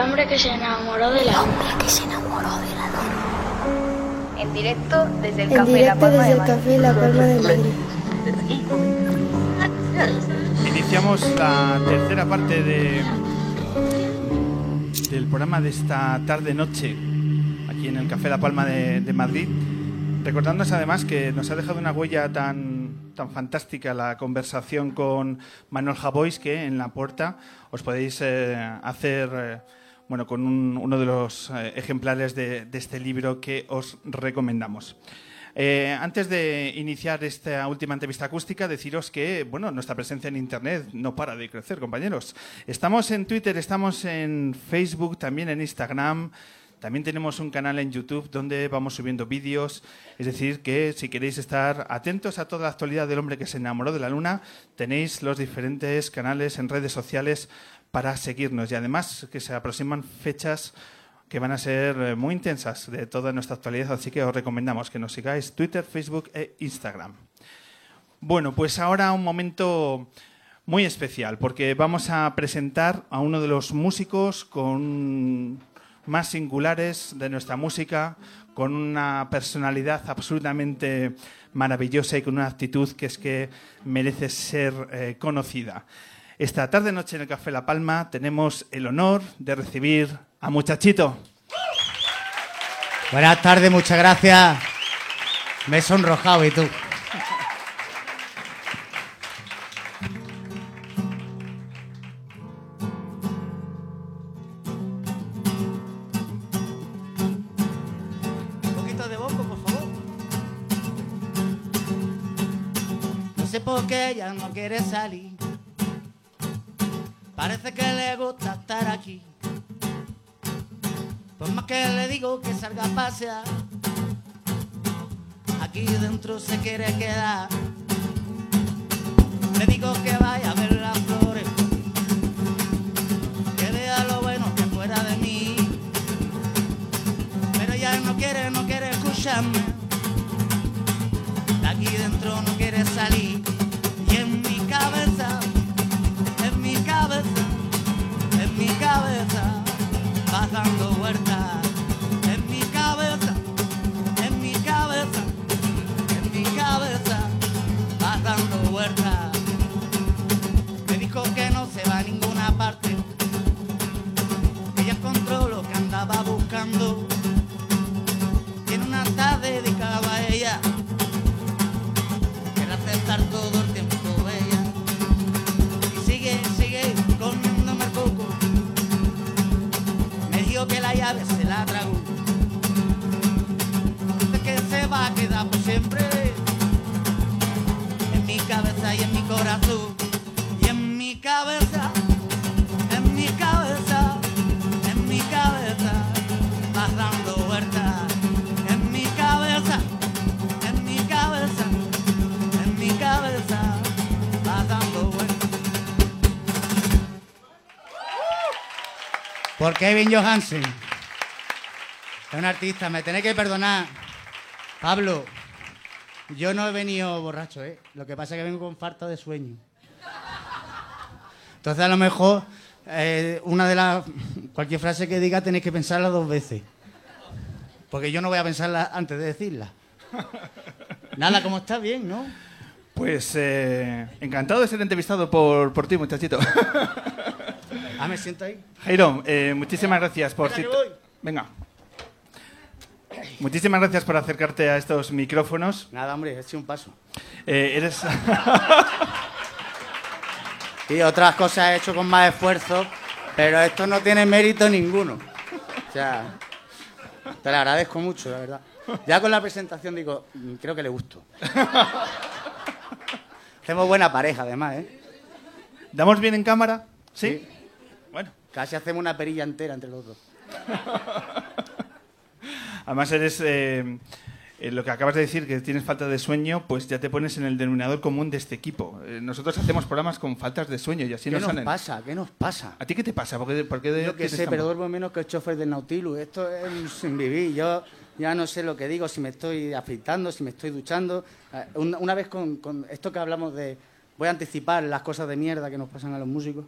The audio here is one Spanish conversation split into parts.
hombre que se enamoró de la luna. que se enamoró de la luna. En directo desde el En Café La directo Palma desde de el. Café La Palma de Madrid. Iniciamos la tercera parte de del programa de esta tarde-noche aquí en el Café La Palma de, de Madrid. Recordándonos además que nos ha dejado una huella tan, tan fantástica la conversación con Manuel Javois que en la puerta os podéis eh, hacer eh, bueno, con un- uno de los eh, ejemplares de, de este libro que os recomendamos. Eh, antes de iniciar esta última entrevista acústica, deciros que bueno, nuestra presencia en Internet no para de crecer, compañeros. Estamos en Twitter, estamos en Facebook, también en Instagram. También tenemos un canal en YouTube donde vamos subiendo vídeos. Es decir, que si queréis estar atentos a toda la actualidad del hombre que se enamoró de la luna, tenéis los diferentes canales en redes sociales para seguirnos. Y además que se aproximan fechas que van a ser eh, muy intensas de toda nuestra actualidad, así que os recomendamos que nos sigáis Twitter, Facebook e Instagram. Bueno, pues ahora un momento muy especial, porque vamos a presentar a uno de los músicos con más singulares de nuestra música, con una personalidad absolutamente maravillosa y con una actitud que es que merece ser eh, conocida. Esta tarde noche en el Café La Palma tenemos el honor de recibir a Muchachito. Buenas tardes, muchas gracias. Me he sonrojado y tú. Un poquito de boco, por favor. No sé por qué ella no quiere salir. Digo que salga a pasear, aquí dentro se quiere quedar. Le digo que vaya a ver las flores, que vea lo bueno que fuera de mí. Pero ella no quiere, no quiere escucharme. De aquí dentro no quiere salir. Y en mi cabeza, en mi cabeza, en mi cabeza va dando vueltas que la llave se la tragó. Que se va a quedar por siempre en mi cabeza y en mi corazón. Y en mi cabeza, Por Kevin Johansen. Es un artista, me tenéis que perdonar. Pablo, yo no he venido borracho, ¿eh? Lo que pasa es que vengo con falta de sueño. Entonces, a lo mejor, eh, una de las. Cualquier frase que diga tenéis que pensarla dos veces. Porque yo no voy a pensarla antes de decirla. Nada, como está bien, ¿no? Pues eh, encantado de ser entrevistado por, por ti, muchachito. Ah, me siento ahí. Jairo, eh, muchísimas gracias por... Venga, voy. Venga. Muchísimas gracias por acercarte a estos micrófonos. Nada, hombre, he hecho un paso. Eh, eres... Y otras cosas he hecho con más esfuerzo, pero esto no tiene mérito ninguno. O sea, te lo agradezco mucho, la verdad. Ya con la presentación digo, "Mm, creo que le gusto. Hacemos buena pareja, además, ¿eh? ¿Damos bien en cámara? ¿Sí? Bueno, Casi hacemos una perilla entera entre los dos. además eres... eh, eh, lo que acabas de decir, que tienes falta de sueño, pues ya te pones en el denominador común de este equipo. Eh, nosotros hacemos programas con faltas de sueño y así ¿Qué nos pasa? ¿Qué nos pasa? ¿A ti qué te pasa? ¿Por qué, por qué de- Yo que sé, pero duermo menos que el chofer del Nautilus. Esto es un sin vivir. Yo ya no sé lo que digo, si me estoy afeitando, si me estoy duchando. Una, una vez con, con esto que hablamos de... Voy a anticipar las cosas de mierda que nos pasan a los músicos.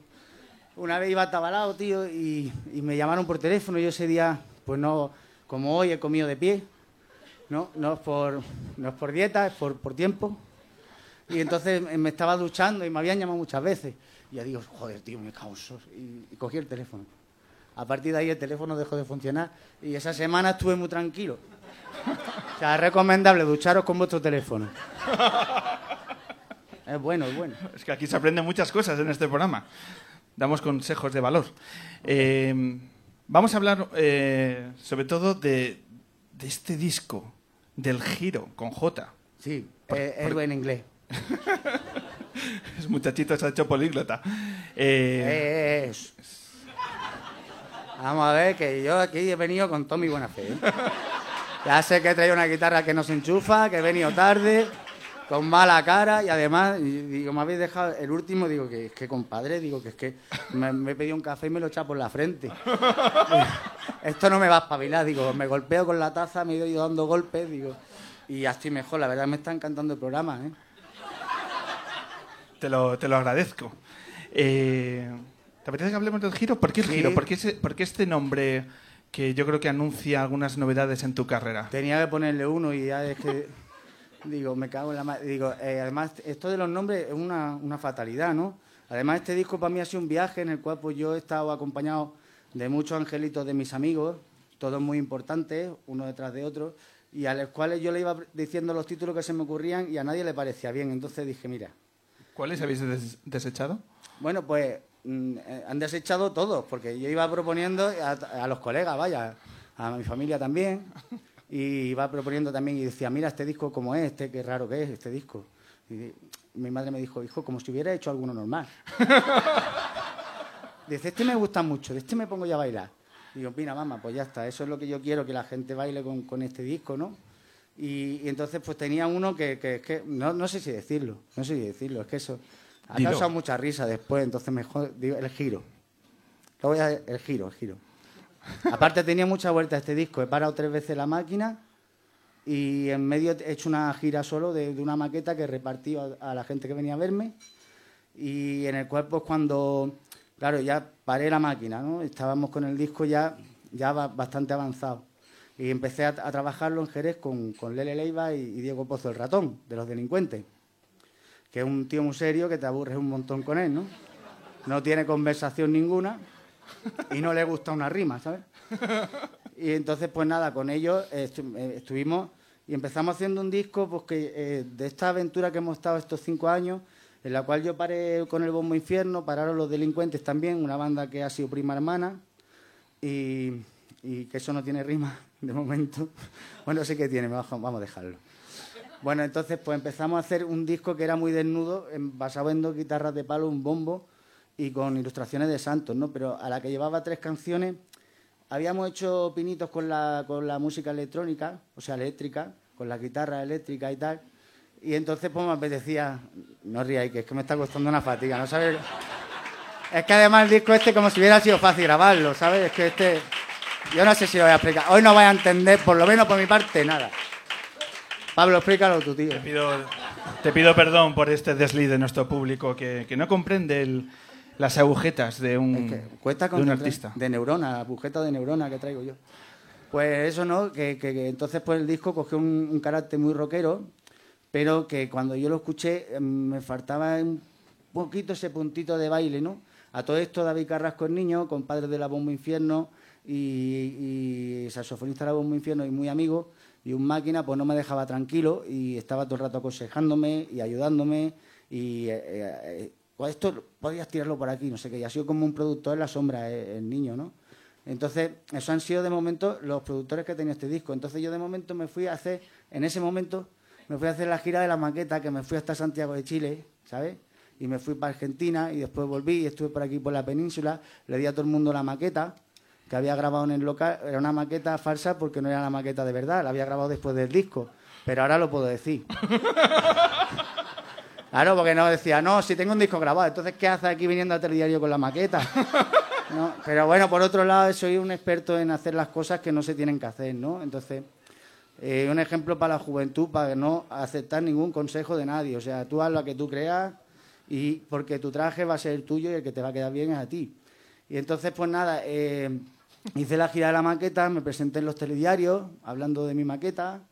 Una vez iba atabalado, tío, y, y me llamaron por teléfono. Yo ese día, pues no, como hoy he comido de pie, ¿no? No es por, no es por dieta, es por, por tiempo. Y entonces me estaba duchando y me habían llamado muchas veces. Y ya digo, joder, tío, me cago en y cogí el teléfono. A partir de ahí el teléfono dejó de funcionar y esa semana estuve muy tranquilo. O sea, es recomendable ducharos con vuestro teléfono. Es bueno, es bueno. Es que aquí se aprenden muchas cosas en este programa. Damos consejos de valor. Eh, vamos a hablar eh, sobre todo de, de este disco, del giro con J. Sí, Por- es por- buen inglés. Es muchachito, se ha hecho políglota. Eh, Es. Vamos a ver, que yo aquí he venido con toda mi buena fe. ¿eh? Ya sé que he traído una guitarra que no se enchufa, que he venido tarde, con mala cara y además, y digo, me habéis dejado el último, digo que es que compadre, digo que es que me, me he pedido un café y me lo he echado por la frente. Esto no me va a espabilar, digo, me golpeo con la taza, me he ido dando golpes, digo, y ya estoy mejor, la verdad me está encantando el programa, ¿eh? te, lo, te lo agradezco. Eh, ¿Te apetece que hablemos del giro? ¿Por qué el Sí. giro? ¿Por qué, ese- por qué este nombre que yo creo que anuncia algunas novedades en tu carrera? Tenía que ponerle uno y ya es que. Digo, me cago en la madre. Digo, eh, además, esto de los nombres es una, una fatalidad, ¿no? Además, este disco para mí ha sido un viaje en el cual pues, yo he estado acompañado de muchos angelitos de mis amigos, todos muy importantes, uno detrás de otro, y a los cuales yo le iba diciendo los títulos que se me ocurrían y a nadie le parecía bien. Entonces dije, mira, ¿Cuáles habéis des- desechado? bueno, pues mm, eh, han desechado todos, porque yo iba proponiendo a, a los colegas, vaya, a mi familia también, y iba proponiendo también y decía, mira este disco como es, este, qué raro que es este disco. Y mi madre me dijo, hijo, como si hubiera hecho alguno normal. Dice, este me gusta mucho, de este me pongo ya a bailar. Digo, mira, mamá, pues ya está, eso es lo que yo quiero, que la gente baile con, con este disco, ¿no? Y, y entonces pues tenía uno que, que, que no, no sé si decirlo, no sé si decirlo, es que eso ha Dilo. causado mucha risa después, entonces mejor digo el giro. Lo voy a, el giro, el giro. Aparte tenía mucha vuelta este disco, he parado tres veces la máquina y en medio he hecho una gira solo de, una maqueta que repartí a, la gente que venía a verme y en el cual pues cuando, claro, ya paré la máquina, ¿no? Estábamos con el disco ya, ya ba- bastante avanzado. Y empecé a, a trabajarlo en Jerez con, con Lele Leiva y, y Diego Pozo, el ratón, de los delincuentes. Que es un tío muy serio que te aburres un montón con él, ¿no? No tiene conversación ninguna y no le gusta una rima, ¿sabes? Y entonces, pues nada, con ellos eh, estu- estuvimos y empezamos haciendo un disco pues, que, eh, de esta aventura que hemos estado estos cinco años, en la cual yo paré con el Bombo Infierno, pararon los delincuentes también, una banda que ha sido prima hermana, y, que eso no tiene rima de momento. Bueno, sí que tiene, vamos a dejarlo. Bueno, entonces pues empezamos a hacer un disco que era muy desnudo, basado en dos guitarras de palo, un bombo y con ilustraciones de santos, ¿no? Pero a la que llevaba tres canciones, habíamos hecho pinitos con la, con la música electrónica, o sea, eléctrica, con la guitarra eléctrica y tal. Y entonces pues me apetecía, no ríais, que es que me está costando una fatiga, ¿no sabes? Es que además el disco este como si hubiera sido fácil grabarlo, ¿sabes? Es que este... Yo no sé si lo voy a explicar. Hoy no voy a entender, por lo menos por mi parte, nada. Pablo, explícalo tú, tío. Te pido, te pido perdón por este desliz de nuestro público que, que no comprende el- las agujetas de un, Es que cuesta de un artista. De neurona, agujeta de neurona que traigo yo. Pues eso, ¿no? Que, que- que entonces pues el disco cogió un, un carácter muy rockero, pero que cuando yo lo escuché em, me faltaba un poquito ese puntito de baile, ¿no? A todo esto David Carrasco es niño, compadre de la Bombo Infierno y, y saxofonista de la Bombo Infierno y muy amigo, y un máquina pues no me dejaba tranquilo y estaba todo el rato aconsejándome y ayudándome y eh, eh, pues esto podías tirarlo por aquí, no sé qué, y ha sido como un productor en la sombra eh, el niño, ¿no? Entonces, eso han sido de momento los productores que tenía este disco. Entonces yo de momento me fui a hacer, en ese momento, me fui a hacer la gira de la maqueta, que me fui hasta Santiago de Chile, ¿sabes? Y me fui para Argentina y después volví y estuve por aquí por la península, le di a todo el mundo la maqueta que había grabado en el local, era una maqueta falsa porque no era la maqueta de verdad, la había grabado después del disco, pero ahora lo puedo decir. Claro, porque no decía, no, si tengo un disco grabado, entonces ¿qué haces aquí viniendo a telediario con la maqueta? No, pero bueno, por otro lado, soy un experto en hacer las cosas que no se tienen que hacer, ¿no? Entonces, eh, un ejemplo para la juventud, para no aceptar ningún consejo de nadie. O sea, tú haz lo que tú creas y porque tu traje va a ser el tuyo y el que te va a quedar bien es a ti. Y entonces, pues nada, eh, hice la gira de la maqueta, me presenté en los telediarios hablando de mi maqueta.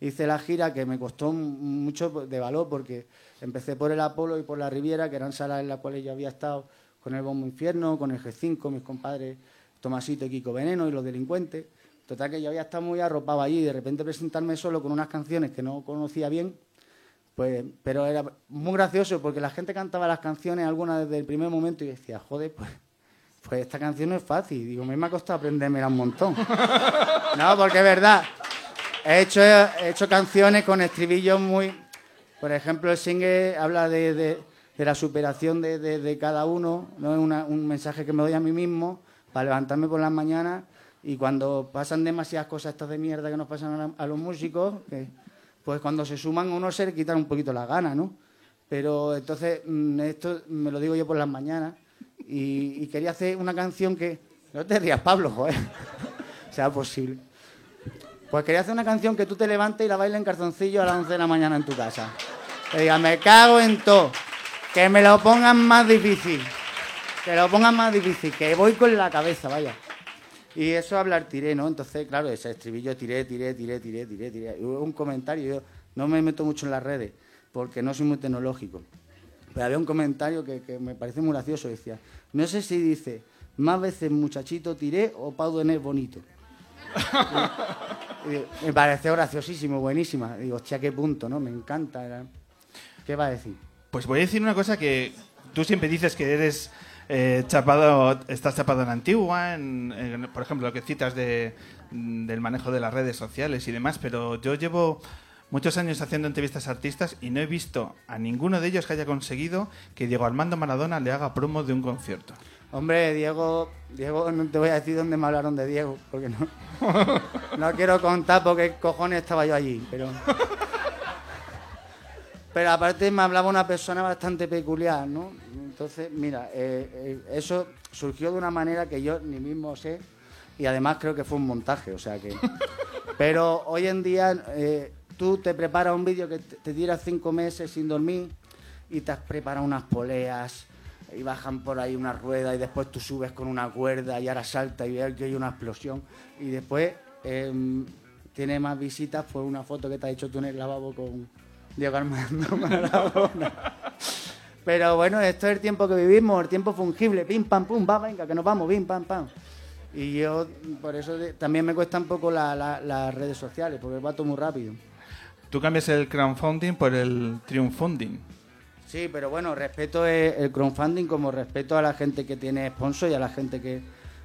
Hice la gira que me costó mucho de valor porque empecé por el Apolo y por la Riviera, que eran salas en las cuales yo había estado con el Bombo Infierno, con el G5, mis compadres Tomasito y Kiko Veneno y los delincuentes. Total que yo había estado muy arropado allí y de repente presentarme solo con unas canciones que no conocía bien, pues, pero era muy gracioso porque la gente cantaba las canciones, algunas desde el primer momento, y decía, joder, pues, pues esta canción no es fácil. Digo, me ha costado aprendérmela un montón. no, porque es verdad. He hecho, he hecho canciones con estribillos muy... Por ejemplo, el single habla de, de- la superación de, de- cada uno, no es una- un mensaje que me doy a mí mismo para levantarme por las mañanas y cuando pasan demasiadas cosas estas de mierda que nos pasan a, a los músicos, pues cuando se suman a uno se quitan un poquito las ganas, ¿no? Pero entonces mm, esto me lo digo yo por las mañanas y, y quería hacer una canción que... No te rías, Pablo, joder. sea posible. Pues quería hacer una canción que tú te levantes y la bailes en calzoncillo a las 11 de la mañana en tu casa. Que diga, me cago en todo. Que me lo pongan más difícil. Que lo pongan más difícil. Que voy con la cabeza, vaya. Y eso hablar tiré, ¿no? Entonces, claro, ese estribillo tiré, tiré, tiré, tiré, tiré, tiré. Hubo un comentario, yo no me meto mucho en las redes, porque no soy muy tecnológico. Pero había un comentario que, que me parece muy gracioso, decía, no sé si dice, más veces muchachito tiré o Pau es bonito. Me pareció graciosísimo, buenísima. Digo, hostia, qué punto, ¿no? Me encanta. ¿Qué va a decir? Pues voy a decir una cosa que tú siempre dices que eres eh, chapado, estás chapado en antigua, en, en, por ejemplo, lo que citas de, del manejo de las redes sociales y demás, pero yo llevo muchos años haciendo entrevistas a artistas y no he visto a ninguno de ellos que haya conseguido que Diego Armando Maradona le haga promo de un concierto. Hombre, Diego, Diego, no te voy a decir dónde me hablaron de Diego, porque no, no quiero contar porque cojones estaba yo allí, pero... Pero aparte me hablaba una persona bastante peculiar, ¿no? Entonces, mira, eh, eh, eso surgió de una manera que yo ni mismo sé y además creo que fue un montaje, o sea que... Pero hoy en día eh, tú te preparas un vídeo que te, tiras cinco meses sin dormir y te has preparado unas poleas y bajan por ahí una rueda y después tú subes con una cuerda y ahora salta y hay una explosión y después em, tiene más visitas pues una foto que te has hecho tú en el lavabo con Diego Armando Maradona. Pero bueno, esto es el tiempo que vivimos, el tiempo fungible, pim, pam, pum, va, venga, que nos vamos, pim, pam, pam. Y yo, por eso también me cuesta un poco la- la- las redes sociales, porque va todo muy rápido. Tú cambias el crowdfunding por el triunfunding. Sí, pero bueno, respeto el, crowdfunding como respeto a la gente que tiene sponsor y a la gente que...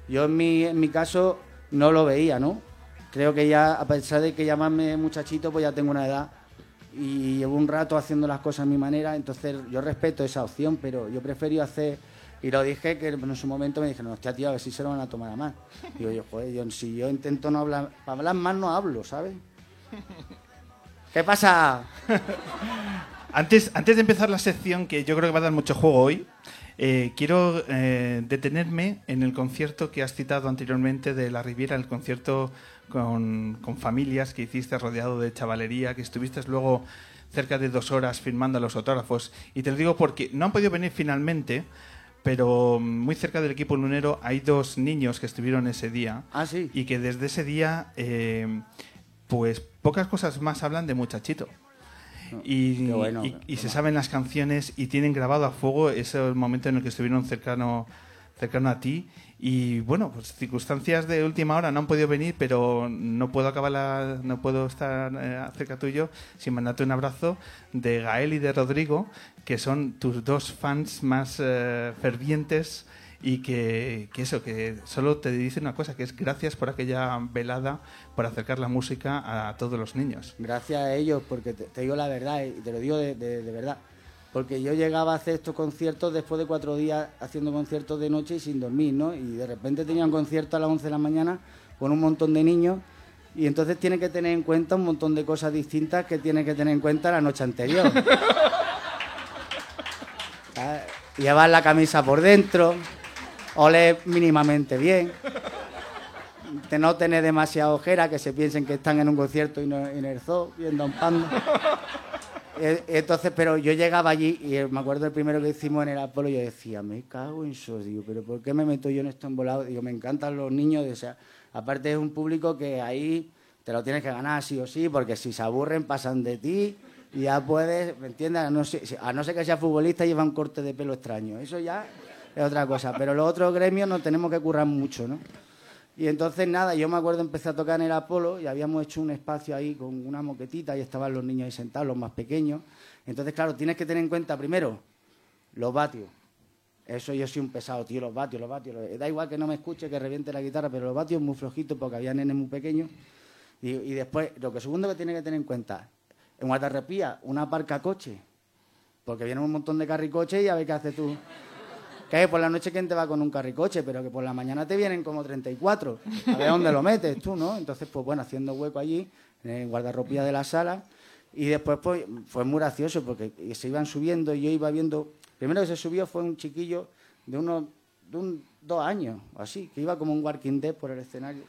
Yo en mi, en mi caso no lo veía, ¿no? Creo que ya, a pesar de que llamarme muchachito, pues ya tengo una edad y llevo un rato haciendo las cosas a mi manera, entonces yo respeto esa opción, pero yo preferí hacer... Y lo dije que en su momento me dijeron, hostia, tío, a ver si se lo van a tomar a más. Digo yo, joder, yo, si yo intento no hablar... Para hablar más no hablo, ¿sabes? ¿Qué pasa? Antes, antes de empezar la sección, que yo creo que va a dar mucho juego hoy, eh, quiero eh, detenerme en el concierto que has citado anteriormente de La Riviera, el concierto con, con familias que hiciste rodeado de chavalería, que estuviste luego cerca de dos horas firmando los autógrafos. Y te lo digo porque no han podido venir finalmente, pero muy cerca del equipo lunero hay dos niños que estuvieron ese día Ah, sí. y que desde ese día, eh, pues pocas cosas más hablan de muchachito. Y, Qué bueno. y- y se saben las canciones y tienen grabado a fuego ese momento en el que estuvieron cercano, cercano a ti. Y bueno, pues circunstancias de última hora no han podido venir, pero no puedo acabar la- no puedo estar eh, cerca tuyo sin mandarte un abrazo de Gael y de Rodrigo, que son tus dos fans más eh, fervientes y que, que eso, que solo te dicen una cosa, que es gracias por aquella velada, por acercar la música a todos los niños. Gracias a ellos, porque te, te digo la verdad, y te lo digo de, de- de verdad. Porque yo llegaba a hacer estos conciertos después de cuatro días haciendo conciertos de noche y sin dormir, ¿no? Y de repente tenía un concierto a las 11 de la mañana con un montón de niños y entonces tiene que tener en cuenta un montón de cosas distintas que tiene que tener en cuenta la noche anterior. ¿Sabes? Llevar la camisa por dentro, oler mínimamente bien, de no tener demasiada ojera, que se piensen que están en un concierto y no en el zoo, viendo un panda. Eh, Entonces, pero yo llegaba allí y eh, me acuerdo el primero que hicimos en el Apolo, yo decía, me cago en eso, digo, pero ¿por qué me meto yo en esto embolado? Digo, me encantan los niños, o sea, aparte es un público que ahí te lo tienes que ganar sí o sí, porque si se aburren pasan de ti y ya puedes, ¿me entiendes? A no, ser, a no ser que sea futbolista lleva un corte de pelo extraño, eso ya es otra cosa, pero los otros gremios nos tenemos que currar mucho, ¿no? Y entonces, nada, yo me acuerdo, empecé a tocar en el Apolo y habíamos hecho un espacio ahí con una moquetita y estaban los niños ahí sentados, los más pequeños. Entonces, claro, tienes que tener en cuenta primero los vatios. Eso yo soy un pesado, tío, los vatios, los vatios. Da igual que no me escuche, que reviente la guitarra, pero los vatios muy flojitos porque había nenes muy pequeños. Y, después, lo que segundo que tienes que tener en cuenta, en Guatarrepía, una parca coche. Porque viene un montón de carricoches y a ver qué haces tú. Que por la noche quién te va con un carricoche, pero que por la mañana te vienen como 34. A ver dónde lo metes tú, ¿no? Entonces, pues bueno, haciendo hueco allí, en el guardarropía de la sala. Y después, pues, fue muy gracioso porque se iban subiendo y yo iba viendo. Primero que se subió fue un chiquillo de unos de un, dos años, o así, que iba como un walking dead por el escenario.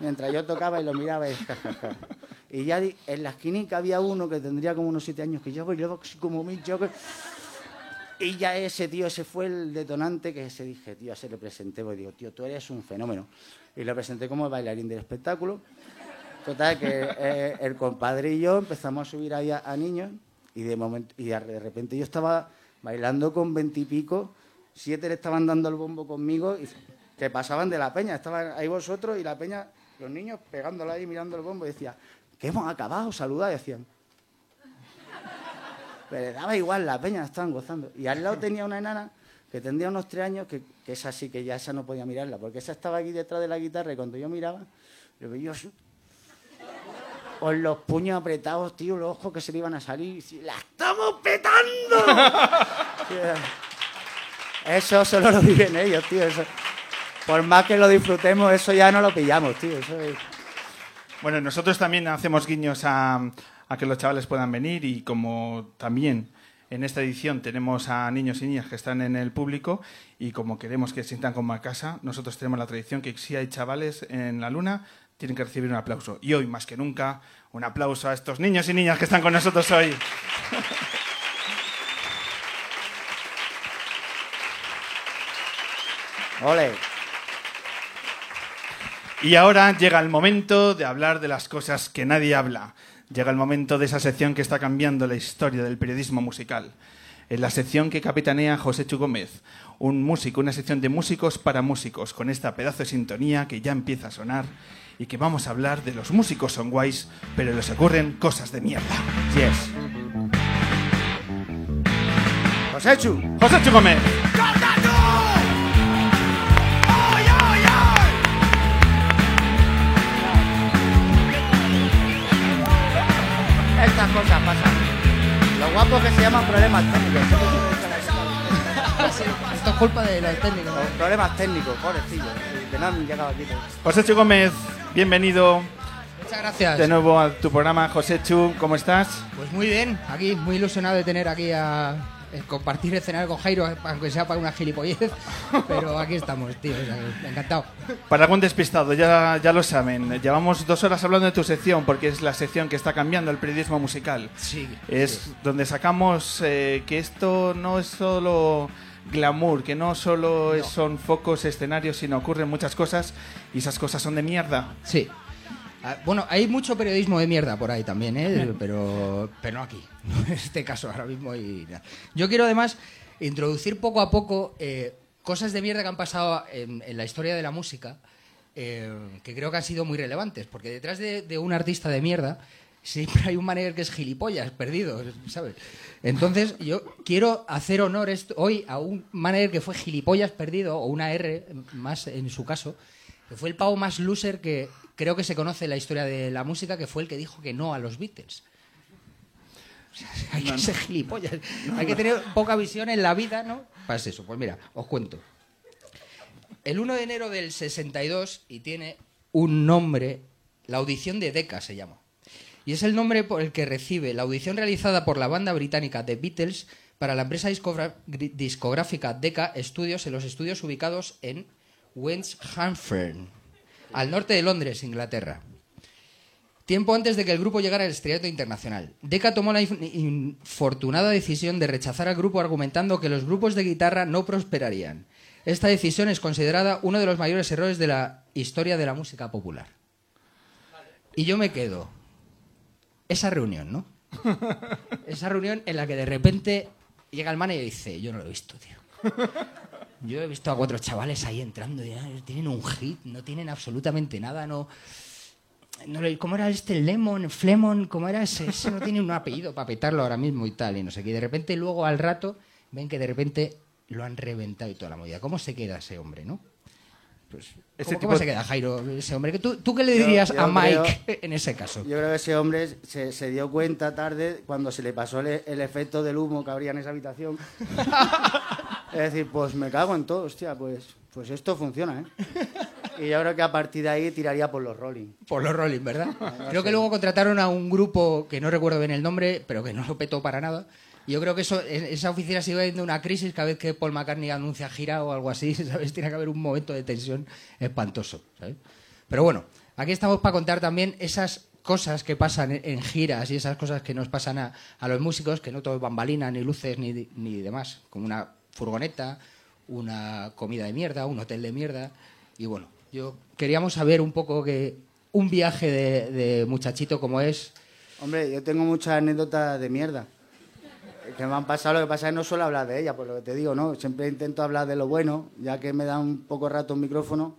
Mientras yo tocaba y lo miraba y ya en la esquinica había uno que tendría como unos siete años, que yo bailaba así como mil que- Y ya ese tío, ese fue el detonante que se dije, tío, se le presenté, pues digo, tío, tú eres un fenómeno. Y lo presenté como el bailarín del espectáculo. Total, que eh, el compadre y yo empezamos a subir ahí a, a niños y de, momento, y de repente yo estaba bailando con veintipico, siete le estaban dando el bombo conmigo y que pasaban de la peña, estaban ahí vosotros y la peña, los niños pegándola ahí mirando el bombo y decía, que hemos acabado, saludad, y decían. Pero le daba igual, la peña estaban gozando. Y al lado tenía una enana que tendría unos tres años, que, que esa sí que ya esa no podía mirarla, porque esa estaba aquí detrás de la guitarra y cuando yo miraba, lo veía así, con los puños apretados, tío, los ojos que se le iban a salir. ¡La estamos petando! Sí, eso solo lo viven ellos, tío. Eso. Por más que lo disfrutemos, eso ya no lo pillamos, tío. Eso es- Bueno, nosotros también hacemos guiños a, a que los chavales puedan venir y como también en esta edición tenemos a niños y niñas que están en el público y como queremos que se sientan como a casa, nosotros tenemos la tradición que si hay chavales en la luna, tienen que recibir un aplauso. Y hoy, más que nunca, un aplauso a estos niños y niñas que están con nosotros hoy. Ole. Y ahora llega el momento de hablar de las cosas que nadie habla. Llega el momento de esa sección que está cambiando la historia del periodismo musical. En la sección que capitanea José Chu Gómez, un músico, una sección de músicos para músicos, con esta pedazo de sintonía que ya empieza a sonar y que vamos a hablar de los músicos son guays, pero les ocurren cosas de mierda. Yes. Joséchu. José Chu Gómez. Estas cosas pasan. Lo guapo que se llaman problemas técnicos. Esto es culpa de los técnicos. Los problemas técnicos, pobrecillos. Que no han llegado aquí. José Chu Gómez, bienvenido Muchas gracias. de nuevo a tu programa. José Chu, ¿cómo estás? Pues muy bien, aquí muy ilusionado de tener aquí a compartir escenario con Jairo, aunque sea para una gilipollez, pero aquí estamos, tío, o sea, que encantado. Para algún despistado, ya, ya lo saben, llevamos dos horas hablando de tu sección porque es la sección que está cambiando el periodismo musical. Sí. Es donde sacamos eh, que esto no es solo glamour, que no solo es- son focos, escenarios, sino ocurren muchas cosas y esas cosas son de mierda. Sí. Ah, Bueno, hay mucho periodismo de mierda por ahí también, ¿eh? pero, pero no aquí. En este caso ahora mismo. Y nada. Yo quiero además introducir poco a poco eh, cosas de mierda que han pasado en, en la historia de la música eh, que creo que han sido muy relevantes. Porque detrás de, de un artista de mierda siempre hay un manager que es gilipollas, perdido, ¿sabes? Entonces yo quiero hacer honor hoy a un manager que fue gilipollas perdido, o una R más en su caso, que fue el pavo más loser que creo que se conoce la historia de la música, que fue el que dijo que no a los Beatles. O sea, hay que ser gilipollas. hay que tener poca visión en la vida, ¿no? Para eso. Pues mira, os cuento. El 1 de enero del 62, y tiene un nombre, la audición de Decca se llama. Y es el nombre por el que recibe la audición realizada por la banda británica The Beatles para la empresa discográfica Decca Studios en los estudios ubicados en Westhampton, al norte de Londres, Inglaterra. Tiempo antes de que el grupo llegara al estrellato internacional, Decca tomó la inf- infortunada decisión de rechazar al grupo argumentando que los grupos de guitarra no prosperarían. Esta decisión es considerada uno de los mayores errores de la historia de la música popular. Y yo me quedo. Esa reunión, ¿no? Esa reunión en la que de repente llega el manager y dice, yo no lo he visto, tío. Yo he visto a cuatro chavales ahí entrando y tienen un hit, no tienen absolutamente nada, no... no ¿Cómo era este Lemon, Flemon? ¿Cómo era ese? Ese no tiene un apellido para petarlo ahora mismo y tal, y no sé qué. Y de repente luego al rato ven que de repente lo han reventado y toda la movida. ¿Cómo se queda ese hombre, no? Pues, Ese ¿Cómo, tipo cómo se queda, Jairo, ese hombre? ¿Tú, tú qué le Yo- dirías yo a Mike creo- en ese caso? Yo creo que ese hombre se, se dio cuenta tarde cuando se le pasó el, el efecto del humo que habría en esa habitación. es decir, pues me cago en todo, hostia, pues, pues esto funciona, ¿eh? Y yo creo que a partir de ahí tiraría por los Rolling. Por los Rolling, ¿verdad? Creo que luego contrataron a un grupo que no recuerdo bien el nombre, pero que no lo petó para nada. Y yo creo que eso, esa oficina sigue viendo una crisis cada vez que Paul McCartney anuncia gira o algo así, ¿sabes? Tiene que haber un momento de tensión espantoso, ¿sabes? Pero bueno, aquí estamos para contar también esas cosas que pasan en, en giras y esas cosas que nos pasan a, a los músicos, que no todo es bambalina, ni luces, ni, ni demás, como una furgoneta, una comida de mierda, un hotel de mierda. Y bueno, yo queríamos saber un poco que un viaje de, muchachito como es, Hombre, yo tengo muchas anécdotas de mierda que me han pasado. Lo que pasa es que no suelo hablar de ellas, por lo que te digo, ¿no? Siempre intento hablar de lo bueno, ya que me da un poco rato un micrófono,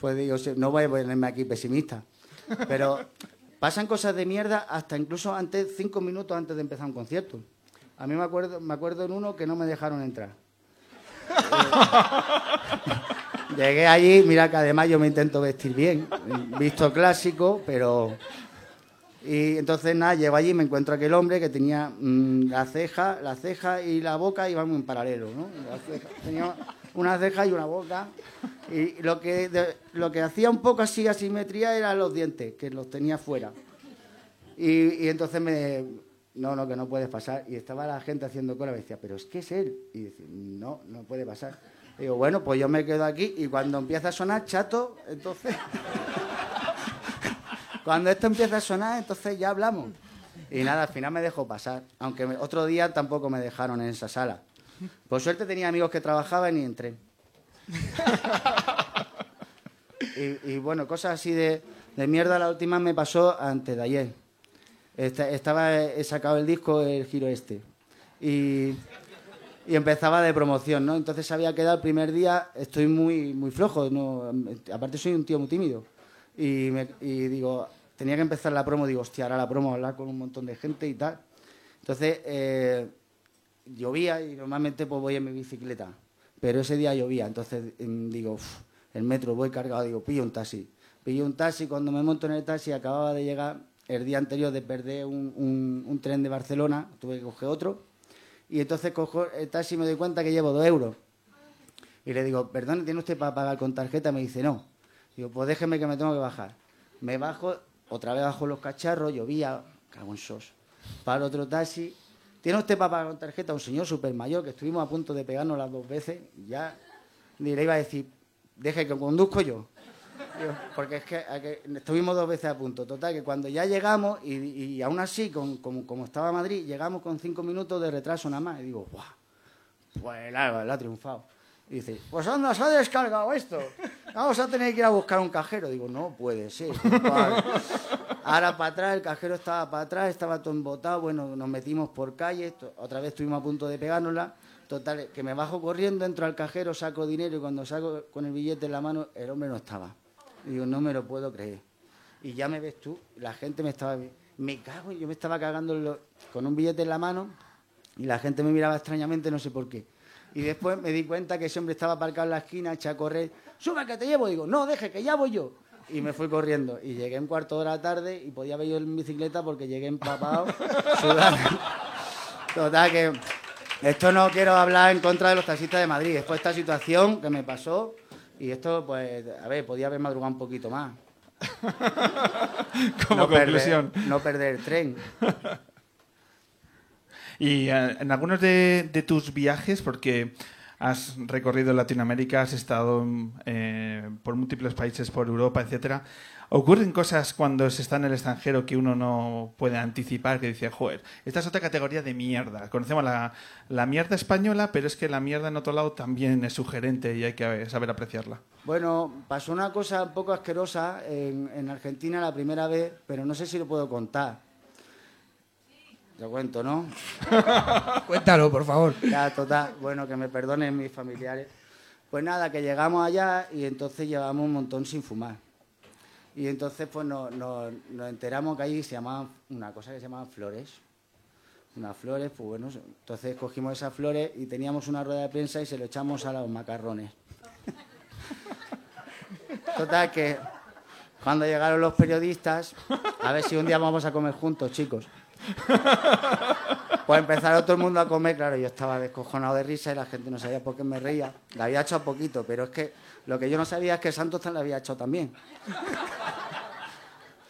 pues digo, no voy a ponerme aquí pesimista. Pero pasan cosas de mierda hasta incluso antes, cinco minutos antes de empezar un concierto. A mí me acuerdo, me acuerdo en uno que no me dejaron entrar. Llegué allí, mira que además yo me intento vestir bien, visto clásico, pero y entonces nada, llego allí me encuentro aquel hombre que tenía mm, la ceja, la ceja y la boca iban en paralelo, ¿no? Tenía una ceja y una boca. Y lo que, lo que hacía un poco así asimetría eran los dientes, que los tenía fuera. Y entonces me... No, no, que no puedes pasar. Y estaba la gente haciendo cola y me decía, pero es que es él. Y dice, no, no puede pasar. Digo, bueno, pues yo me quedo aquí y cuando empieza a sonar chato, entonces... Cuando esto empieza a sonar, entonces ya hablamos. Y nada, al final me dejó pasar. Aunque otro día tampoco me dejaron en esa sala. Por suerte tenía amigos que trabajaban y entré. Y, y bueno, cosas así de, de mierda, la última me pasó antes de ayer. Esta- estaba, he sacado el disco, el giro este. Y, y empezaba de promoción, ¿no? Entonces había quedado el primer día, estoy muy, muy flojo, ¿no? aparte soy un tío muy tímido. Y, me- y digo, tenía que empezar la promo, digo, hostia, ahora la promo, hablar con un montón de gente y tal. Entonces, eh, llovía y normalmente pues voy en mi bicicleta, pero ese día llovía, entonces em, digo, "Uf, el metro, voy cargado, digo, pillo un taxi. Pillo un taxi, cuando me monto en el taxi acababa de llegar el día anterior de perder un, un- tren de Barcelona, tuve que coger otro, y entonces cojo el taxi y me doy cuenta que llevo dos euros. Y le digo, perdón, ¿tiene usted para pagar con tarjeta? Me dice, no. Digo, pues déjeme que me tengo que bajar. Me bajo, otra vez bajo los cacharros, llovía, cago sos. Para otro taxi. ¿Tiene usted para pagar con tarjeta? Un señor súper mayor que estuvimos a punto de pegarnos las dos veces. Ya le iba a decir, deje que conduzco yo. Porque es que, estuvimos dos veces a punto. Total, que cuando ya llegamos, y, y aún así, con- como, estaba Madrid, llegamos con cinco minutos de retraso nada más. Y digo, ¡guau! Pues la, la ha triunfado. Y dice, pues anda, se ha descargado esto. Vamos a tener que ir a buscar un cajero. Digo, no puede ser. Ahora para atrás, el cajero estaba para atrás, estaba todo embotado. Bueno, nos metimos por calle, otra vez estuvimos a punto de pegárnosla. Total, que me bajo corriendo, entro al cajero, saco dinero y cuando saco con el billete en la mano, el hombre no estaba. Digo, no me lo puedo creer. Y ya me ves tú, la gente me estaba... Me cago, yo me estaba cagando con un billete en la mano y la gente me miraba extrañamente, no sé por qué. Y después me di cuenta que ese hombre estaba aparcado en la esquina, echa a correr. ¡Sube, que te llevo! Digo, no, deje, que ya voy yo. Y me fui corriendo. Y llegué en cuarto de hora tarde y podía haber ido en bicicleta porque llegué empapado. Total, que esto no quiero hablar en contra de los taxistas de Madrid. Después de esta situación que me pasó, y esto, pues, a ver, podía haber madrugado un poquito más. Como no conclusión. Perder, no perder el tren. Y eh, en algunos de, de tus viajes, porque has recorrido Latinoamérica, has estado eh, por múltiples países, por Europa, etcétera. ¿Ocurren cosas cuando se está en el extranjero que uno no puede anticipar? Que dice, joder, esta es otra categoría de mierda. Conocemos la, la mierda española, pero es que la mierda en otro lado también es sugerente y hay que saber apreciarla. Bueno, pasó una cosa un poco asquerosa en, en Argentina la primera vez, pero no sé si lo puedo contar. Lo cuento, ¿no? Cuéntalo, por favor. Ya, total. Bueno, que me perdonen mis familiares. Pues nada, que llegamos allá y entonces llevamos un montón sin fumar. Y entonces pues nos, nos- enteramos que ahí se llamaban una cosa que se llamaban flores. Unas flores, pues bueno, entonces cogimos esas flores y teníamos una rueda de prensa y se lo echamos a los macarrones. Total que cuando llegaron los periodistas, a ver si un día vamos a comer juntos, chicos. Pues empezaron todo el mundo a comer, claro, yo estaba descojonado de risa y la gente no sabía por qué me reía. La había hecho a poquito, pero es que lo que yo no sabía es que Santos la había hecho también.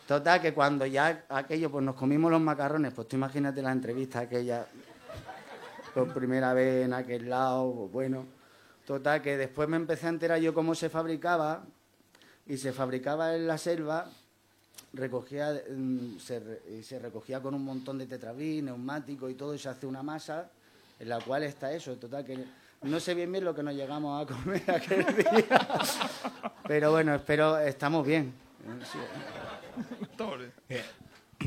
Total, que cuando ya aquello, pues nos comimos los macarrones, pues tú imagínate la entrevista aquella, por primera vez en aquel lado, pues bueno. Total, que después me empecé a enterar yo cómo se fabricaba, y se fabricaba en la selva, recogía, mm, se, se recogía con un montón de tetrabril, neumático y todo, y se hace una masa en la cual está eso. Total, que no sé bien bien lo que nos llegamos a comer aquel día. Pero bueno, espero, estamos bien. Eh,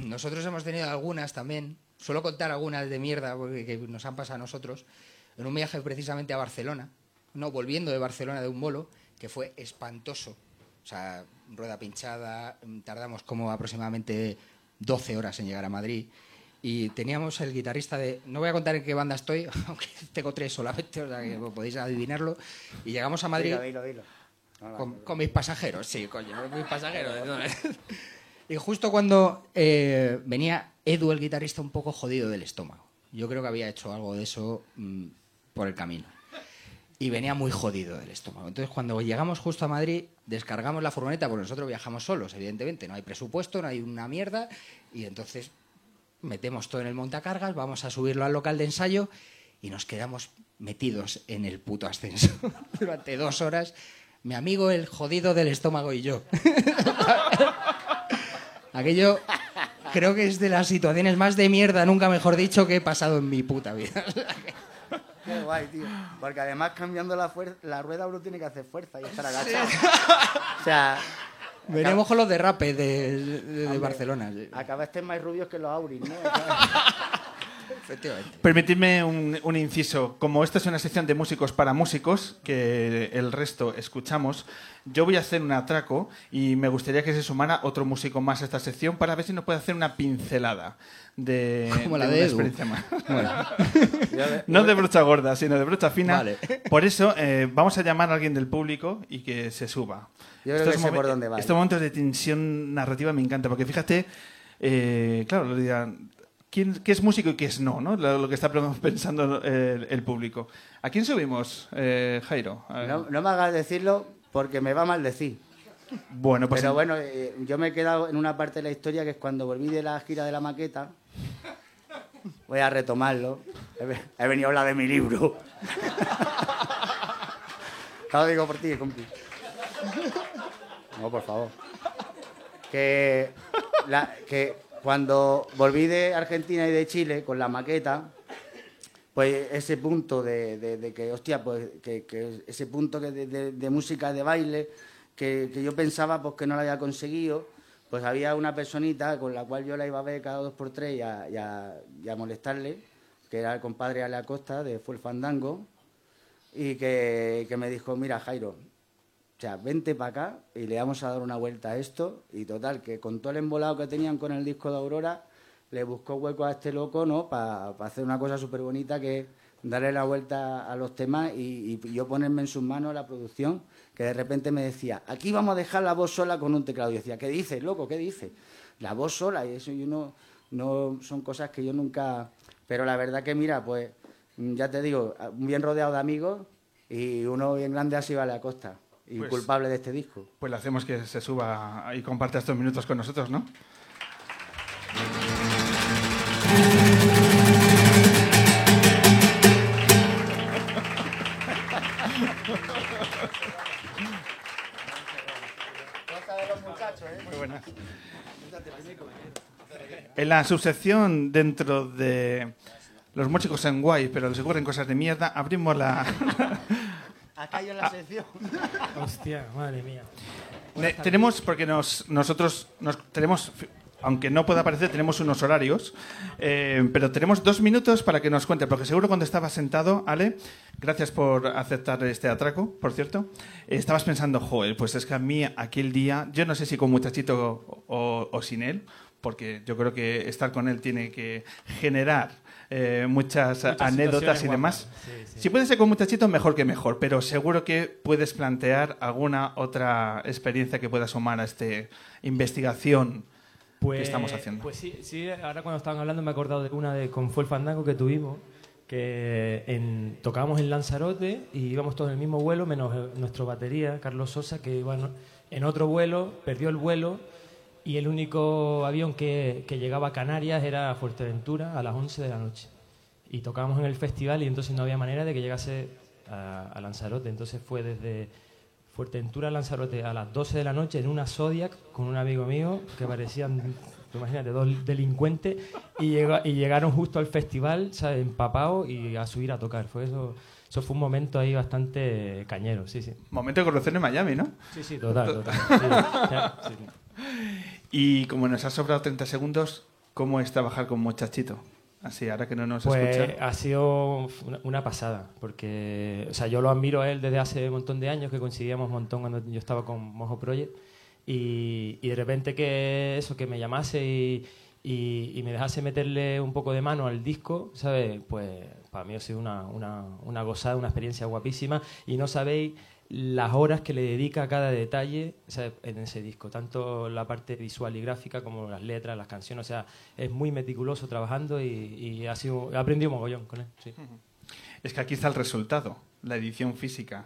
Nosotros hemos tenido algunas también. Suelo contar algunas de mierda porque, que nos han pasado a nosotros. En un viaje precisamente a Barcelona. No, volviendo de Barcelona de un bolo, que fue espantoso. O sea, rueda pinchada. mm, Tardamos como aproximadamente 12 horas en llegar a Madrid. Y teníamos el guitarrista de. No voy a contar en qué banda estoy, aunque tengo tres solamente, o sea que podéis adivinarlo. Y llegamos a Madrid Dilo, dilo, dilo. Con, con mis pasajeros, sí, coño, con mis pasajeros. y justo cuando eh, venía Edu, el guitarrista, un poco jodido del estómago. Yo creo que había hecho algo de eso mm, por el camino. Y venía muy jodido del estómago. Entonces, cuando llegamos justo a Madrid, descargamos la furgoneta, porque nosotros viajamos solos, evidentemente. No hay presupuesto, no hay una mierda. Y entonces metemos todo en el montacargas, vamos a subirlo al local de ensayo y nos quedamos metidos en el puto ascensor durante dos horas. Mi amigo, el jodido del estómago y yo. Aquello creo que es de las situaciones más de mierda, nunca mejor dicho, que he pasado en mi puta vida. Qué guay, tío. Porque además cambiando la, fuer- la rueda uno tiene que hacer fuerza y estar agachado. O sea, Venimos con los derrapes de, de- de Barcelona. acabaste más rubios que los auris, ¿no? Efectivamente. Permitidme un, un inciso. Como esta es una sección de músicos para músicos, que el resto escuchamos, yo voy a hacer un atraco y me gustaría que se sumara otro músico más a esta sección para ver si nos puede hacer una pincelada de, Como la de de una Edu. experiencia más. No de brocha gorda, sino de brocha fina. Vale. Por eso eh, vamos a llamar a alguien del público y que se suba. Yo creo que sé por dónde va. Estos momentos de tensión narrativa me encanta, porque fíjate, eh, claro, lo dirán, ¿quién, ¿qué es músico y qué es no? ¿no? Lo, lo que está pensando el, el público. ¿A quién subimos, eh, Jairo? A. No, no me hagas decirlo porque me va mal decir. bueno, pues Pero en- bueno, eh, yo me he quedado en una parte de la historia que es cuando volví de la gira de la maqueta. Voy a retomarlo. He, ve- he venido a hablar de mi libro. Claro, digo por ti, compi. No, por favor. Que, la- que cuando volví de Argentina y de Chile con la maqueta, pues ese punto de, de- que, hostia, pues que, ese punto que de, de- música de baile que, que yo pensaba pues que no lo había conseguido, pues había una personita con la cual yo la iba a ver cada dos por tres y a, a- a molestarle, que era el compadre Ale Acosta de Fue el Fandango, y que, que me dijo, mira Jairo, o sea, vente para acá y le vamos a dar una vuelta a esto. Y total, que con todo el embolado que tenían con el disco de Aurora, le buscó hueco a este loco, ¿no? Para hacer una cosa súper bonita que es darle la vuelta a los temas y, yo ponerme en sus manos la producción, que de repente me decía, aquí vamos a dejar la voz sola con un teclado. Y decía, ¿qué dices, loco? ¿Qué dices? La voz sola, y eso yo no, no son cosas que yo nunca... Pero la verdad que, mira, pues, ya te digo, bien rodeado de amigos y uno bien grande así vale a costa y pues culpable de este disco. Pues le hacemos que se suba y comparta estos minutos con nosotros, ¿no? En la subsección dentro de los músicos en guay, pero les ocurren cosas de mierda, abrimos la, en la sección. Hostia, madre mía. Ne- tenemos, porque nos, nosotros nos, tenemos, aunque no pueda aparecer, tenemos unos horarios, eh, pero tenemos dos minutos para que nos cuente, porque seguro cuando estabas sentado, Ale, gracias por aceptar este atraco, por cierto, eh, estabas pensando, joder, pues es que a mí aquel día, yo no sé si con muchachito o, o sin él, porque yo creo que estar con él tiene que generar eh, muchas, Muchas anécdotas y demás. guapas, sí, sí. Si puede ser con muchachito, mejor que mejor, pero seguro que puedes plantear alguna otra experiencia que pueda sumar a esta investigación que estamos haciendo. Pues sí, sí, ahora cuando estaban hablando me he acordado de una de con Fue el Fandango que tuvimos, que en, tocábamos en Lanzarote y íbamos todos en el mismo vuelo, menos eh, nuestro batería, Carlos Sosa, que iba en otro vuelo, perdió el vuelo y el único avión que, que llegaba a Canarias era a Fuerteventura a las 11 de la noche. Y tocábamos en el festival y entonces no había manera de que llegase a, a Lanzarote. Entonces fue desde Fuerteventura a Lanzarote a las 12 de la noche en una Zodiac con un amigo mío que parecían, tú imagínate, dos delincuentes y, llega- y llegaron justo al festival, ¿sabes? Empapados y a subir a tocar. Fue eso, eso fue un momento ahí bastante cañero, sí, sí. Momento de corrupción en Miami, ¿no? Sí, sí, total, total. Sí, sí, sí. Y como nos ha sobrado 30 segundos, ¿cómo es trabajar con muchachito? Así, ahora que no nos Pues escucha. ha sido una, pasada, porque o sea, yo lo admiro a él desde hace un montón de años, que coincidíamos un montón cuando yo estaba con Mojo Project, y, y de repente que eso, que me llamase y, y- y me dejase meterle un poco de mano al disco, ¿sabes? Pues para mí ha sido una, una, una gozada, una experiencia guapísima, y no sabéis las horas que le dedica a cada detalle en ese disco, tanto la parte visual y gráfica como las letras, las canciones, o sea, es muy meticuloso trabajando y, ha sido, he aprendido mogollón con él. Sí. Es que aquí está el resultado, la edición física,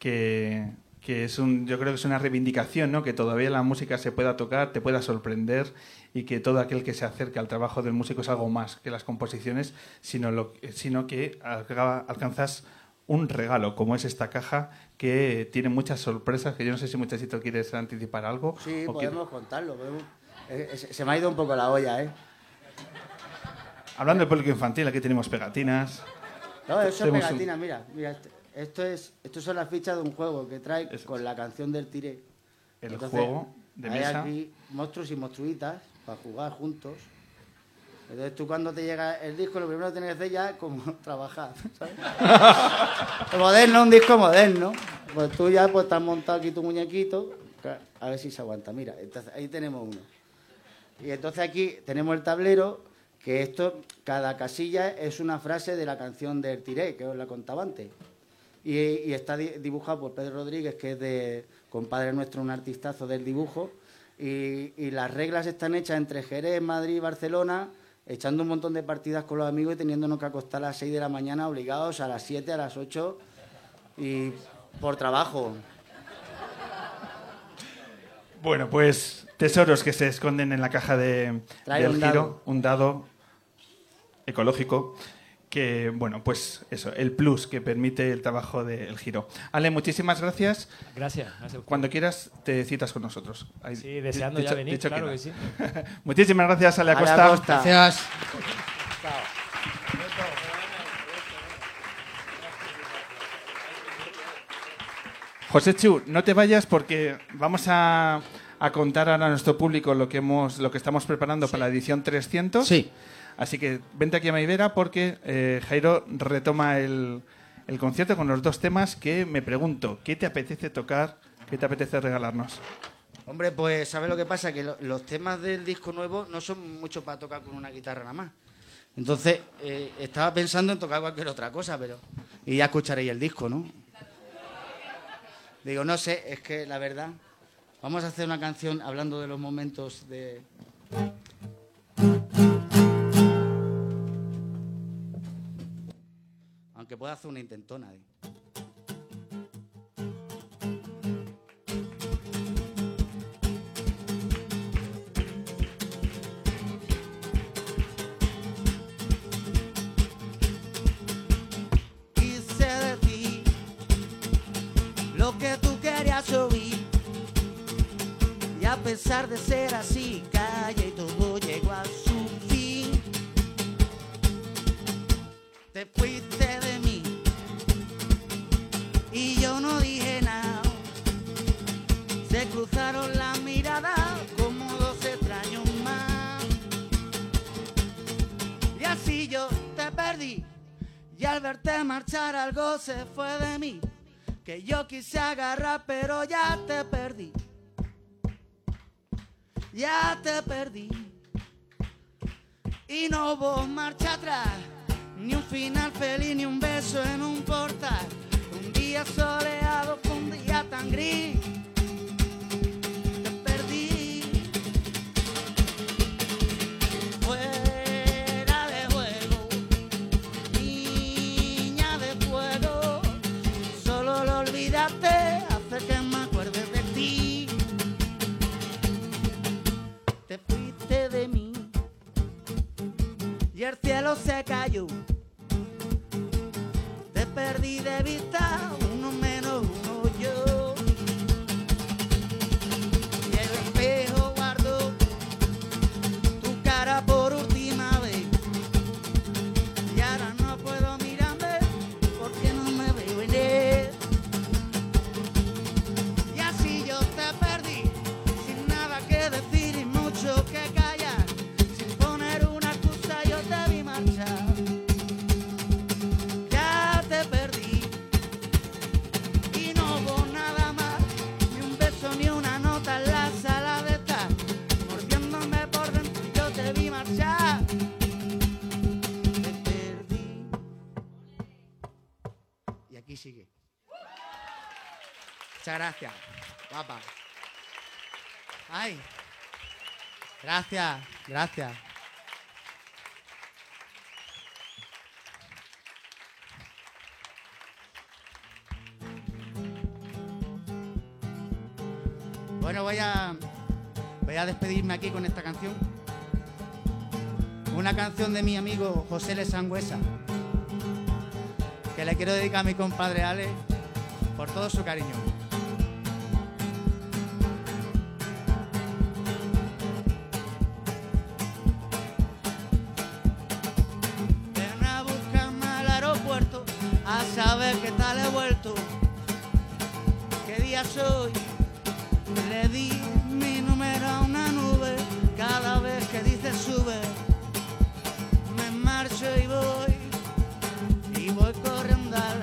que, que es un, yo creo que es una reivindicación, ¿no? Que todavía la música se pueda tocar, te pueda sorprender y que todo aquel que se acerque al trabajo del músico es algo más que las composiciones, sino, sino que alca- alcanzas un regalo, como es esta caja, que tiene muchas sorpresas, que yo no sé si muchachito quieres anticipar algo. Sí, quiere- podemos contarlo. podemos- eh, eh, se se me ha ido un poco la olla, ¿eh? Hablando de público infantil, aquí tenemos pegatinas. No, eso es un- pegatina, mira. mira este- esto es, estos son las fichas de un juego que trae Eso con la canción del tiré. El Entonces, juego de hay mesa. aquí monstruos y monstruitas para jugar juntos. Entonces tú cuando te llega el disco, lo primero que tienes que hacer ya es como trabajar, ¿sabes? moderno, un disco moderno. Pues tú ya pues estás montado aquí tu muñequito, a ver si se aguanta. Mira, entonces ahí tenemos uno. Y entonces aquí tenemos el tablero, que esto, cada casilla es una frase de la canción del Tiré, que os la contaba antes. Y, y está di- dibujado por Pedro Rodríguez, que es de compadre nuestro, un artistazo del dibujo. Y, y las reglas están hechas entre Jerez, Madrid y Barcelona, echando un montón de partidas con los amigos y teniéndonos que acostar a las 6 de la mañana obligados a las 7, a las 8 y por trabajo. Bueno, pues tesoros que se esconden en la caja de, Trae del un giro, dado. un dado ecológico que, bueno, pues eso, el plus que permite el trabajo del giro. Ale, muchísimas gracias. Gracias. Cuando quieras te citas con nosotros. Ahí- Sí, deseando dicho- ya venir, dicho claro queda. que sí. Muchísimas gracias, Ale Ale Acosta. Acosta. Gracias. José Chu, no te vayas porque vamos a, a contar ahora a nuestro público lo que hemos, lo que estamos preparando para la edición 300. Sí. Así que vente aquí a Maivera porque eh, Jairo retoma el, el concierto con los dos temas que me pregunto, ¿qué te apetece tocar? ¿Qué te apetece regalarnos? Hombre, pues ¿sabes lo que pasa? Que lo- los temas del disco nuevo no son mucho para tocar con una guitarra nada más. Entonces, eh, estaba pensando en tocar cualquier otra cosa, pero... Y ya escucharéis el disco, ¿no? Digo, no sé, es que la verdad... Vamos a hacer una canción hablando de los momentos de... pueda hacer una intentona. ¿eh? Hice de ti marcha atrás. Ni un final feliz, ni un beso en un portal. Un día soleado fue un día tan gris. Y el cielo se cayó. Te perdí de vista, Gracias, gracias. Bueno, voy a voy a despedirme aquí con esta canción. Una canción de mi amigo José Le Sangüesa, que le quiero dedicar a mi compadre Ale por todo su cariño. A saber qué tal he vuelto. ¿Qué día soy? Le di mi número a una nube cada vez que dice sube. Me marcho y voy. Y voy corriendo al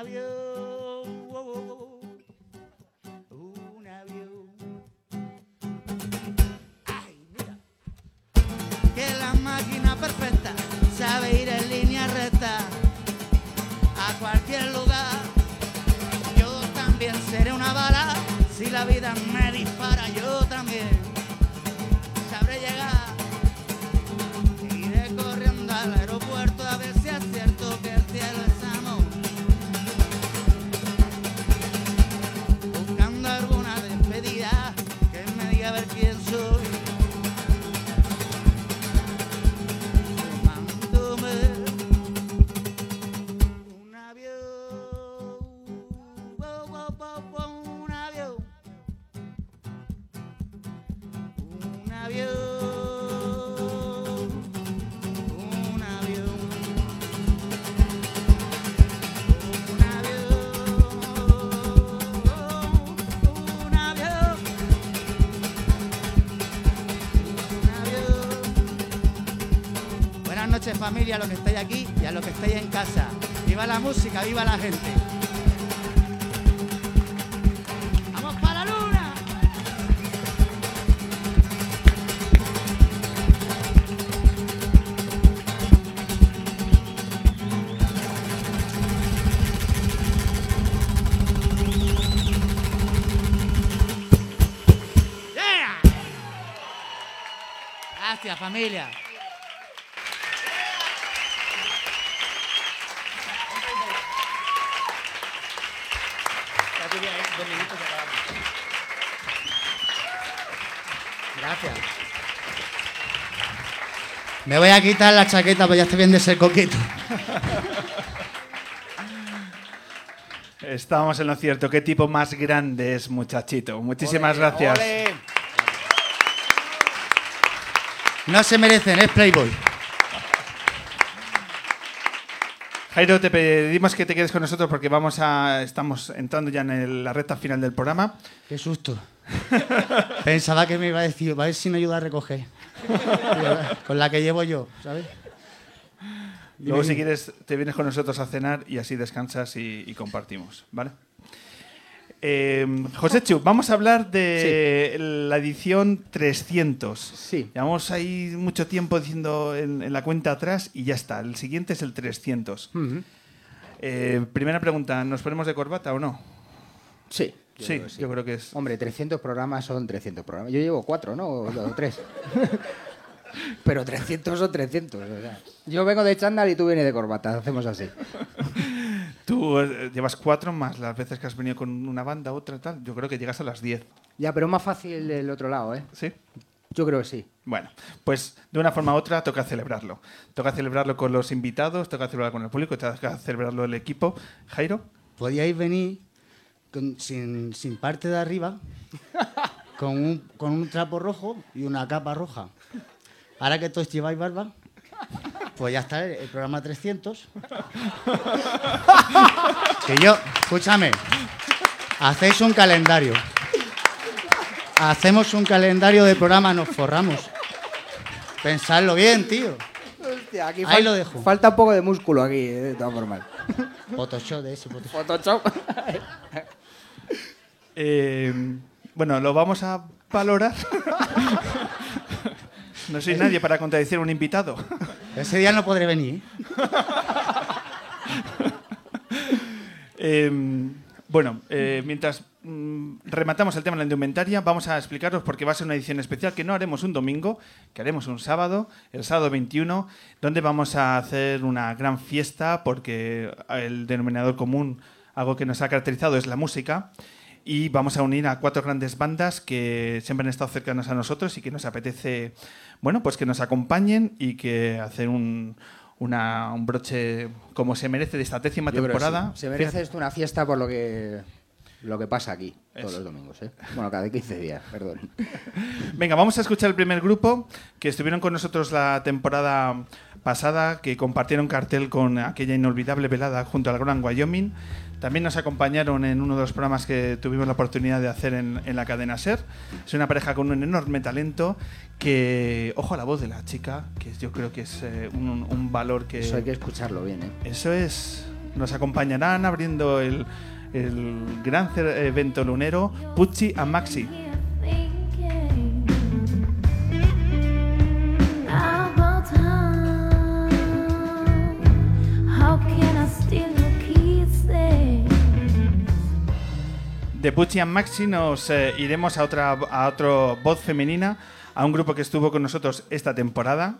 avión, un avión. Ay, mira. Que la máquina perfecta sabe ir en línea recta a cualquier lugar. Yo también seré una bala si la vida me dispara. Yo también familia, a los que estáis aquí y a los que estáis en casa. Viva la música, viva la gente. Familia. Gracias. Me voy a quitar la chaqueta, pues ya estoy bien de ser coqueto. Estábamos en lo cierto. Qué tipo más grande es, muchachito. Muchísimas gracias. No se merecen, es Playboy. Jairo, te pedimos que te quedes con nosotros porque vamos a, estamos entrando ya en el- la recta final del programa. Qué susto. Pensaba que me iba a decir, va a ver si me ayuda a recoger. Con la que llevo yo, ¿sabes? Luego, si quieres, te vienes con nosotros a cenar y así descansas y, y compartimos, ¿vale? Eh, José Chu, vamos a hablar de la edición 300. Sí. Llevamos ahí mucho tiempo diciendo en, en la cuenta atrás y ya está. El siguiente es el 300. Ujú. Eh, primera pregunta, ¿nos ponemos de corbata o no? Sí. Sí, yo creo que es. Hombre, 300 programas son 300 programas. Yo llevo cuatro, ¿no? O, o tres. Pero 300 son 300. o sea. Yo vengo de chándal y tú vienes de corbata. Hacemos así. Tú eh, llevas cuatro más las veces que has venido con una banda, otra tal. Yo creo que llegas a las 10. Ya, pero más fácil del otro lado, ¿eh? ¿Sí? Yo creo que sí. Bueno, pues de una forma u otra toca celebrarlo. Toca celebrarlo con los invitados, toca celebrarlo con el público, toca celebrarlo el equipo. Jairo, Podíais venir con- sin, sin parte de arriba, con un, con un trapo rojo y una capa roja. Ahora que todos lleváis barba, pues ya está el, programa 300. Que yo, escúchame, hacéis un calendario. Hacemos un calendario de programa, nos forramos. Pensadlo bien, tío. Hostia, aquí Ahí lo dejo. Falta un poco de músculo aquí, eh, de todas formas. Photoshop de ese, Photoshop. Photoshop. eh, bueno, lo vamos a valorar. no soy nadie para contradecir a un invitado. Ese día no podré venir. ¿eh? Eh, bueno, eh, mientras mm, rematamos el tema de la indumentaria, vamos a explicaros por qué va a ser una edición especial que no haremos un domingo, que haremos un sábado, el sábado 21, donde vamos a hacer una gran fiesta porque el denominador común, algo que nos ha caracterizado, es la música. Y vamos a unir a cuatro grandes bandas que siempre han estado cercanas a nosotros y que nos apetece, bueno, pues que nos acompañen y que hacer un, una- un broche como se merece de esta décima Yo temporada. sí. Se merece Fíjate- esto una fiesta por lo que lo que pasa aquí todos Eso. los domingos, ¿eh? Bueno, cada 15 días, perdón. Venga, vamos a escuchar el primer grupo que estuvieron con nosotros la temporada pasada, que compartieron cartel con aquella inolvidable velada junto al Gran Wyoming. También nos acompañaron en uno de los programas que tuvimos la oportunidad de hacer en, en la cadena SER. Es una pareja con un enorme talento que, ojo a la voz de la chica, que yo creo que es eh, un, un valor que... Eso hay que escucharlo bien, ¿eh? Eso es. Nos acompañarán abriendo el, el gran evento lunero Pucci and Maxi. De Pucci and Maxi nos eh, iremos a otra a otro voz femenina, a un grupo que estuvo con nosotros esta temporada,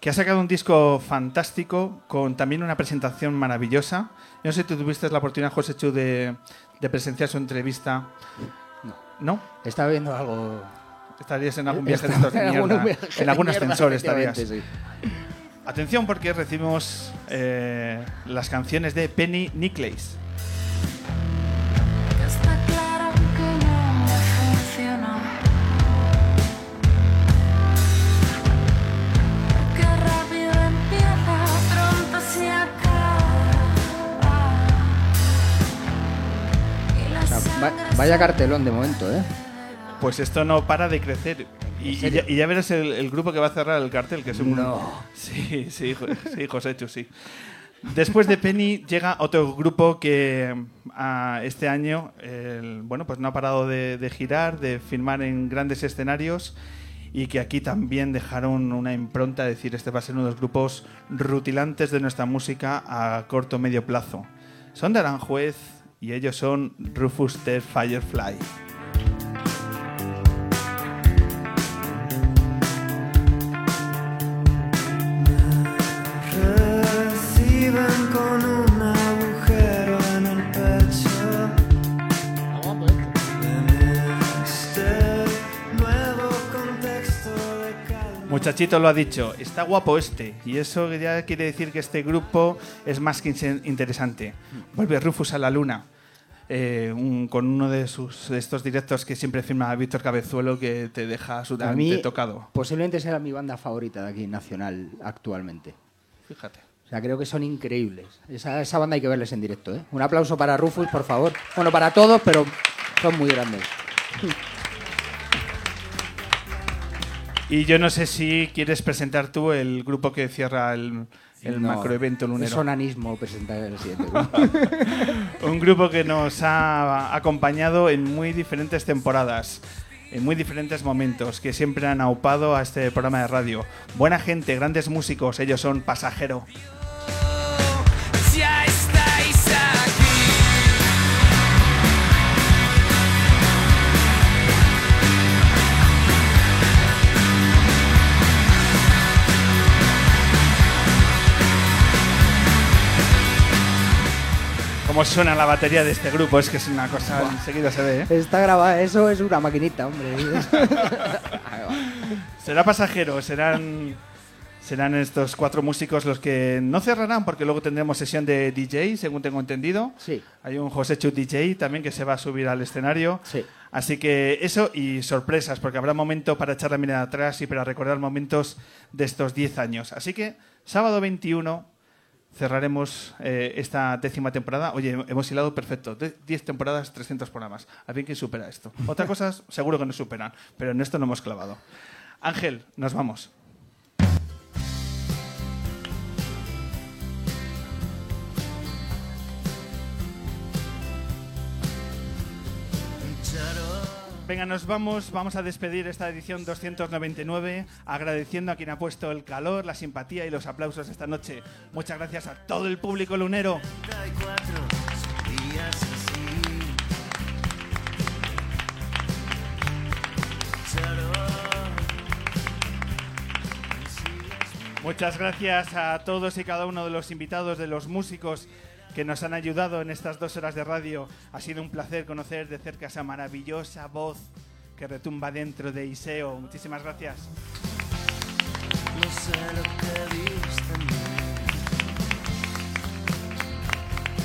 que ha sacado un disco fantástico con también una presentación maravillosa. Yo no sé si tú tuviste la oportunidad, José Chu, de, de presenciar su entrevista. No. ¿No? Estaba viendo algo. Estarías en algún viaje de estos mierda. En algún ascensor estarías. sí. Atención porque recibimos eh, las canciones de Penny Nicholas. Vaya cartelón de momento, ¿eh? Pues esto no para de crecer. Y, y ya, y ya verás el, el grupo que va a cerrar el cartel, que es un... No. Sí, sí, sí, José Chu, sí. Después de Penny llega otro grupo que ah, este año el- bueno, pues no ha parado de, de girar, de filmar en grandes escenarios y que aquí también dejaron una impronta, es decir, este va a ser uno de los grupos rutilantes de nuestra música a corto o medio plazo. Son de Aranjuez y ellos son Rufus the Firefly. Muchachito lo ha dicho, está guapo este. Y eso ya quiere decir que este grupo es más que in- interesante. Vuelve Rufus a la luna. eh, un- con uno de, sus, de estos directos que siempre firma Víctor Cabezuelo que te deja absolutamente tocado. posiblemente sea mi banda favorita de aquí, nacional, actualmente. Fíjate. O sea, creo que son increíbles. Esa, esa banda hay que verles en directo, ¿eh? Un aplauso para Rufus, por favor. Bueno, para todos, pero son muy grandes. Y yo no sé si quieres presentar tú el grupo que cierra el, el No, macroevento lunero. Es onanismo presentar el siguiente grupo. Un grupo que nos ha acompañado en muy diferentes temporadas, en muy diferentes momentos, que siempre han aupado a este programa de radio. Buena gente, grandes músicos, ellos son Pasajero. Cómo suena la batería de este grupo, es que es una cosa, enseguida se ve, ¿eh? Está grabado, eso es una maquinita, hombre. Será pasajero, serán, serán estos cuatro músicos los que no cerrarán porque luego tendremos sesión de DJ, según tengo entendido. Sí. Hay un José Chu DJ también que se va a subir al escenario. Sí. Así que eso y sorpresas, porque habrá momento para echar la mirada atrás y para recordar momentos de estos 10 años. Así que sábado 21 cerraremos eh, esta décima temporada. Oye, hemos hilado perfecto. De- 10 temporadas, 300 programas. A ver quién supera esto. Otras cosas seguro que no superan, pero en esto no hemos clavado. Ángel, nos vamos. Venga, nos vamos, vamos a despedir esta edición 299 agradeciendo a quien ha puesto el calor, la simpatía y los aplausos esta noche. Muchas gracias a todo el público lunero. Muchas gracias a todos y cada uno de los invitados, de los músicos que nos han ayudado en estas dos horas de radio. Ha sido un placer conocer de cerca esa maravillosa voz que retumba dentro de Iseo. Muchísimas gracias. no sé lo que viste en mí.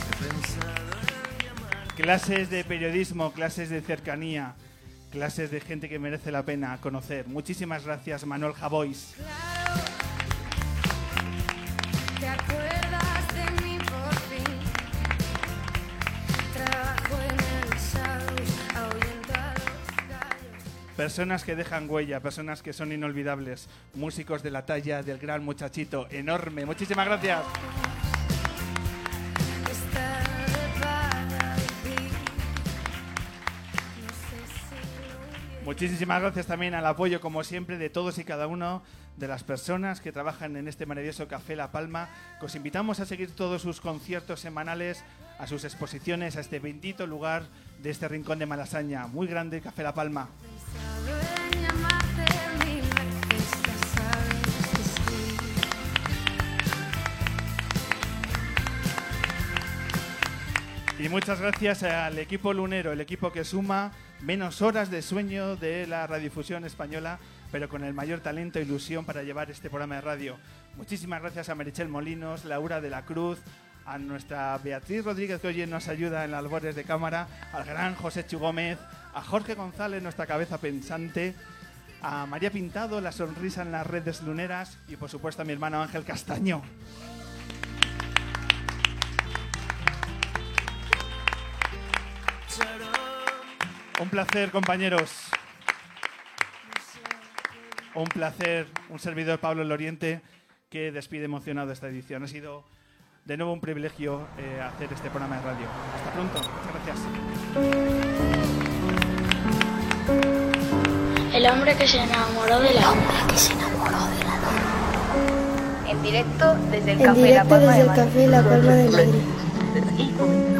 He pensado en llamar. Clases de periodismo, clases de cercanía, clases de gente que merece la pena conocer. Muchísimas gracias, Manuel Javois. ¿Te Personas que dejan huella, personas que son inolvidables, músicos de la talla del gran muchachito, enorme. Muchísimas gracias. Muchísimas gracias también al apoyo, como siempre, de todos y cada uno de las personas que trabajan en este maravilloso Café La Palma. Os invitamos a seguir todos sus conciertos semanales, a sus exposiciones, a este bendito lugar de este rincón de Malasaña. Muy grande, Café La Palma. Y muchas gracias al equipo lunero, el equipo que suma menos horas de sueño de la radiodifusión española, pero con el mayor talento e ilusión para llevar este programa de radio. Muchísimas gracias a Merichel Molinos, Laura de la Cruz, a nuestra Beatriz Rodríguez que hoy nos ayuda en las labores de cámara, al gran José Chu Gómez, a Jorge González, nuestra cabeza pensante, a María Pintado, la sonrisa en las redes luneras y por supuesto a mi hermano Ángel Castaño. Un placer, compañeros. Un placer, un servidor Pablo Loriente que despide emocionado esta edición. Ha sido de nuevo un privilegio eh, hacer este programa de radio. Hasta pronto, muchas gracias. El hombre que se enamoró de la luna. que se enamoró de la En directo desde el En Café La directo Palma desde de el. Café La Palma de Madrid.